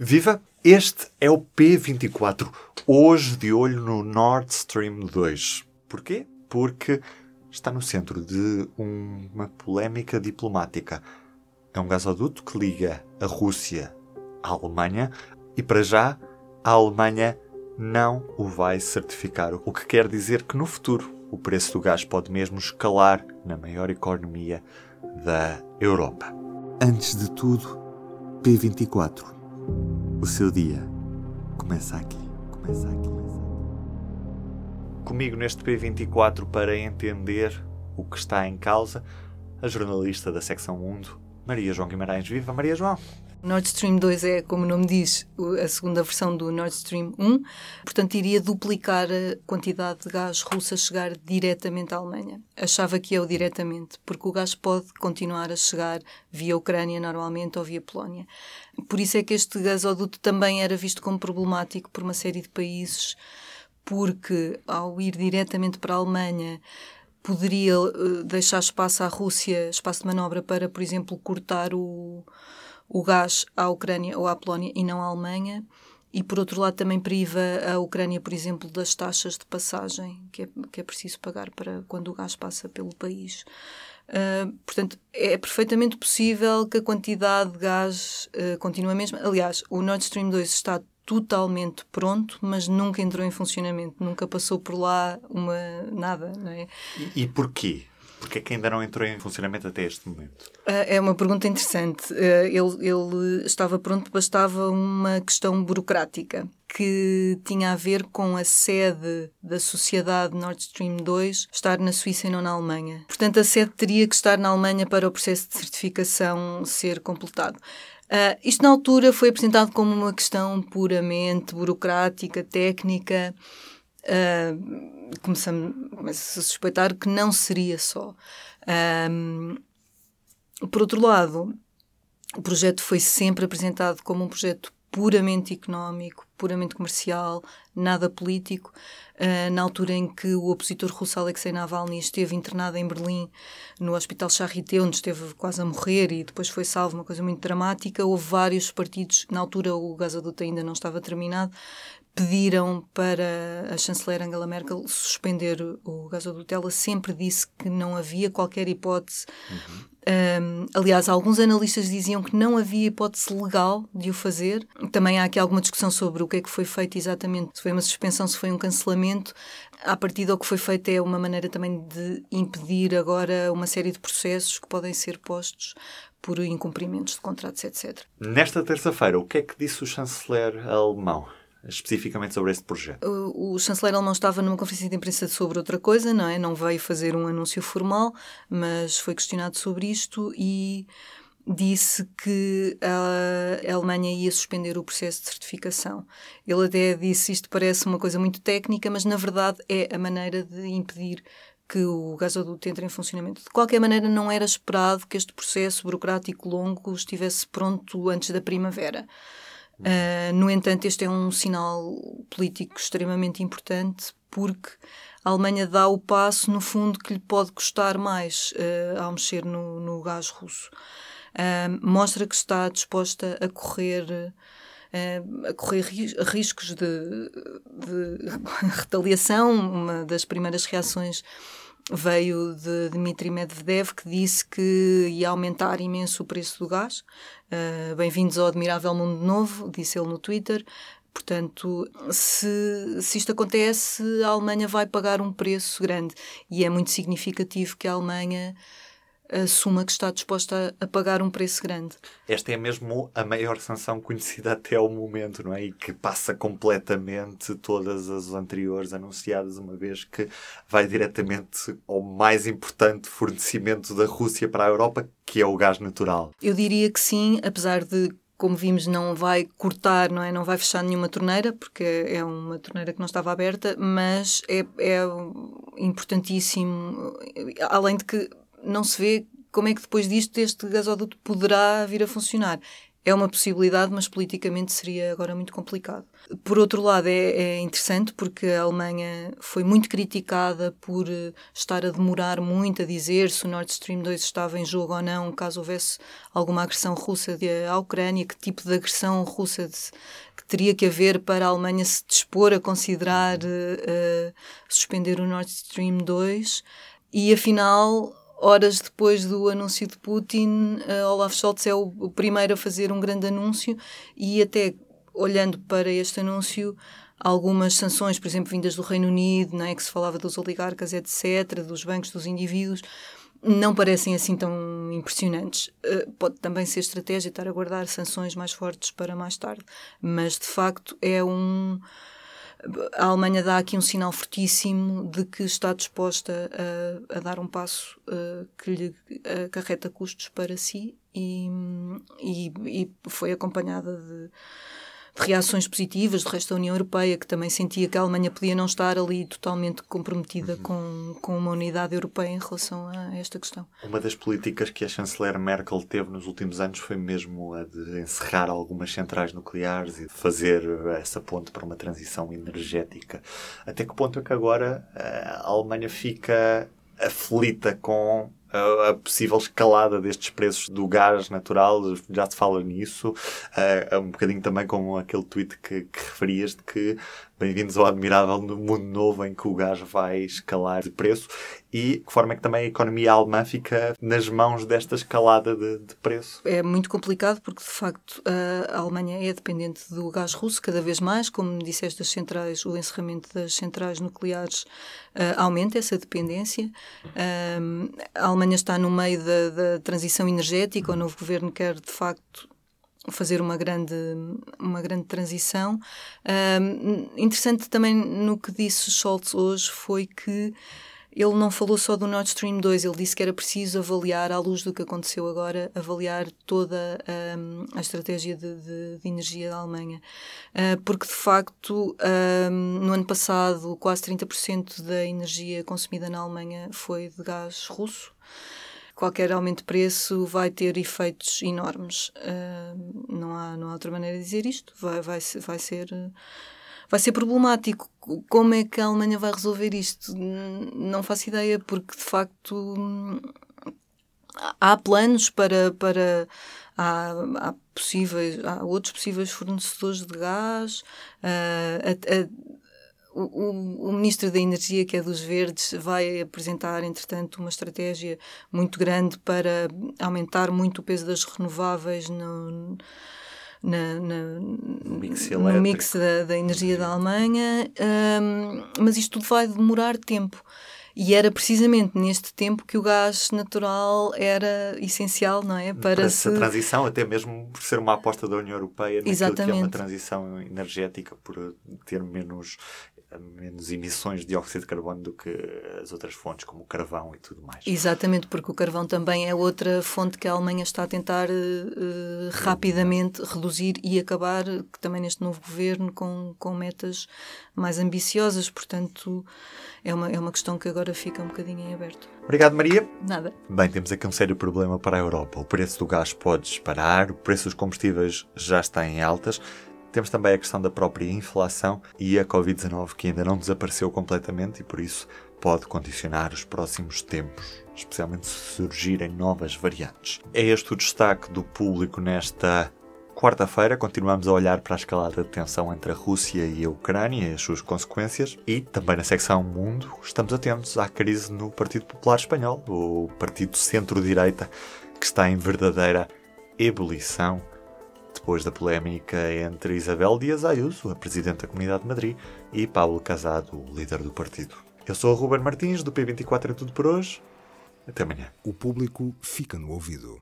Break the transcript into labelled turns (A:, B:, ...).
A: Viva! Este é o P24, hoje de olho no Nord Stream 2. Porquê? Porque está no centro de uma polémica diplomática. É um gasoduto que liga a Rússia à Alemanha e, para já, a Alemanha não o vai certificar, o que quer dizer que no futuro o preço do gás pode mesmo escalar na maior economia da Europa. Antes de tudo, P24 o seu dia começa aqui, começa aqui. Comigo neste P24 para entender o que está em causa, a jornalista da secção Mundo, Maria João Guimarães. Viva Maria João!
B: Nord Stream 2 é, como o nome diz, a segunda versão do Nord Stream 1, portanto iria duplicar a quantidade de gás russo a chegar diretamente à Alemanha. Achava que é o diretamente, porque o gás pode continuar a chegar via Ucrânia normalmente ou via Polónia. Por isso é que este gasoduto também era visto como problemático por uma série de países, porque ao ir diretamente para a Alemanha poderia uh, deixar espaço à Rússia, espaço de manobra para, por exemplo, cortar o o gás à Ucrânia ou à Polónia e não à Alemanha. E, por outro lado, também priva a Ucrânia, por exemplo, das taxas de passagem que é, que é preciso pagar para quando o gás passa pelo país. Uh, portanto, é perfeitamente possível que a quantidade de gás uh, continue a mesma. Aliás, o Nord Stream 2 está totalmente pronto, mas nunca entrou em funcionamento, nunca passou por lá uma nada, não é?
A: E, e porquê? Porque é que ainda não entrou em funcionamento até este momento?
B: Ah, é uma pergunta interessante. Ah, ele, ele estava pronto, bastava uma questão burocrática que tinha a ver com a sede da sociedade Nord Stream 2 estar na Suíça e não na Alemanha. Portanto, a sede teria que estar na Alemanha para o processo de certificação ser completado. Uh, isto, na altura, foi apresentado como uma questão puramente burocrática, técnica. Uh, começamos, começa a suspeitar que não seria só. Um, por outro lado, o projeto foi sempre apresentado como um projeto puramente económico, puramente comercial, nada político. Uh, na altura em que o opositor russo Alexei Navalny esteve internado em Berlim, no Hospital Charité, onde esteve quase a morrer e depois foi salvo, uma coisa muito dramática, houve vários partidos, na altura o gasoduto ainda não estava terminado, pediram para a chanceler Angela Merkel suspender o gasoduto. Ela sempre disse que não havia qualquer hipótese. Uhum. Um, aliás, alguns analistas diziam que não havia hipótese legal de o fazer. Também há aqui alguma discussão sobre o que é que foi feito exatamente. Se foi uma suspensão, se foi um cancelamento. A partir do que foi feito é uma maneira também de impedir agora uma série de processos que podem ser postos por incumprimentos de contratos, etc.
A: Nesta terça-feira, o que é que disse o chanceler alemão? Especificamente sobre este projeto?
B: O, o chanceler alemão estava numa conferência de imprensa sobre outra coisa, não é? Não veio fazer um anúncio formal, mas foi questionado sobre isto e disse que a Alemanha ia suspender o processo de certificação. Ele até disse isto parece uma coisa muito técnica, mas na verdade é a maneira de impedir que o gasoduto entre em funcionamento. De qualquer maneira, não era esperado que este processo burocrático longo estivesse pronto antes da primavera. Uh, no entanto, este é um sinal político extremamente importante porque a Alemanha dá o passo, no fundo, que lhe pode custar mais uh, ao mexer no, no gás russo. Uh, mostra que está disposta a correr. a correr riscos de, de retaliação. Uma das primeiras reações veio de Dmitry Medvedev, que disse que ia aumentar imenso o preço do gás. Uh, Bem-vindos ao admirável mundo novo, disse ele no Twitter. Portanto, se, se isto acontece, a Alemanha vai pagar um preço grande. E é muito significativo que a Alemanha assuma que está disposta a, pagar um preço grande.
A: Esta é mesmo a maior sanção conhecida até ao momento, não é? E que passa completamente todas as anteriores anunciadas, uma vez que vai diretamente ao mais importante fornecimento da Rússia para a Europa, que é o gás natural.
B: Eu diria que sim, apesar de como vimos, não vai cortar, não é? Não vai fechar nenhuma torneira, porque é uma torneira que não estava aberta, mas é, é importantíssimo, além de que não se vê como é que depois disto este gasoduto poderá vir a funcionar. é uma possibilidade, mas politicamente seria agora muito complicado. Por outro lado, é, é interessante porque a Alemanha foi muito criticada por eh, estar a demorar muito a dizer se o Nord Stream 2 estava em jogo ou não, caso houvesse alguma agressão russa à Ucrânia, que tipo de agressão russa de, que teria que haver para a Alemanha se dispor a considerar uh, suspender o Nord Stream 2. E afinal, horas depois do anúncio de Putin, uh, Olaf Scholz é o, o, primeiro a fazer um grande anúncio e até olhando para este anúncio, algumas sanções, por exemplo, vindas do Reino Unido, não é, que se falava dos oligarcas, etc., dos bancos, dos indivíduos, não parecem assim tão impressionantes. Uh, pode também ser estratégia estar a guardar sanções mais fortes para mais tarde, mas de facto é um a Alemanha dá aqui um sinal fortíssimo de que está disposta a, a dar um passo uh, que lhe acarreta custos para si e, e, e foi acompanhada de reações positivas do resto da União Europeia, que também sentia que a Alemanha podia não estar ali totalmente comprometida uhum. com, com uma unidade europeia em relação a esta questão.
A: Uma das políticas que a chanceler Merkel teve nos últimos anos foi mesmo a de encerrar algumas centrais nucleares e fazer essa ponte para uma transição energética. Até que ponto é que agora a Alemanha fica aflita com a, possível escalada destes preços do gás natural, já se fala nisso. Uh, um bocadinho também como aquele tweet que, que referias de que Bem-vindos ao admirável mundo novo em que o gás vai escalar de preço e que forma é que também a economia alemã fica nas mãos desta escalada de, de, preço?
B: É muito complicado porque, de facto, a Alemanha é dependente do gás russo cada vez mais. Como disseste, as centrais, o encerramento das centrais nucleares uh, aumenta essa dependência. A Alemanha está no meio da, da transição energética. O novo governo quer, de facto, fazer uma grande, uma grande transição. Um, interessante também no que disse Scholz hoje foi que ele não falou só do Nord Stream 2, ele disse que era preciso avaliar, à luz do que aconteceu agora, avaliar toda um, a estratégia de, de, de, energia da Alemanha. Uh, porque, de facto, um, no ano passado, quase 30% da energia consumida na Alemanha foi de gás russo qualquer aumento de preço vai ter efeitos enormes. Não, há, não há outra maneira de dizer isto. Vai, vai, vai, ser, vai ser problemático. Como é que a Alemanha vai resolver isto? Não faço ideia, porque de facto há planos para. para há, há possíveis, há outros possíveis fornecedores de gás. Uh, o, o, Ministro da Energia, que é dos Verdes, vai apresentar, entretanto, uma estratégia muito grande para aumentar muito o peso das renováveis no, na, na, mix no mix da, da energia da Alemanha, um, mas isto tudo vai demorar tempo. E era precisamente neste tempo que o gás natural era essencial, não é?
A: Para, para essa se... transição, até mesmo por ser uma aposta da União Europeia naquilo que é uma transição energética, por ter menos menos emissões de dióxido de carbono do que as outras fontes, como o carvão e tudo mais.
B: Exatamente, porque o carvão também é outra fonte que a Alemanha está a tentar uh, rapidamente reduzir e acabar, também neste novo governo, com, com metas mais ambiciosas. Portanto, é uma, é uma questão que agora fica um bocadinho em aberto.
A: Obrigado, Maria.
B: Nada.
A: Bem, temos aqui um sério problema para a Europa. O preço do gás pode disparar, o preço dos combustíveis já está em altas. Temos também a questão da própria inflação e a Covid-19 que ainda não desapareceu completamente e por isso pode condicionar os próximos tempos, especialmente se surgirem novas variantes. É este o destaque do público nesta quarta-feira. Continuamos a olhar para a escalada de tensão entre a Rússia e a Ucrânia e as suas consequências. E também na secção Mundo estamos atentos à crise no Partido Popular Espanhol, o partido centro-direita que está em verdadeira ebulição depois da polémica entre Isabel Dias Ayuso, a Presidente da Comunidade de Madrid, e Pablo Casado, o líder do partido. Eu sou o Ruben Martins, do P24 é tudo por hoje. Até amanhã.
C: O público fica no ouvido.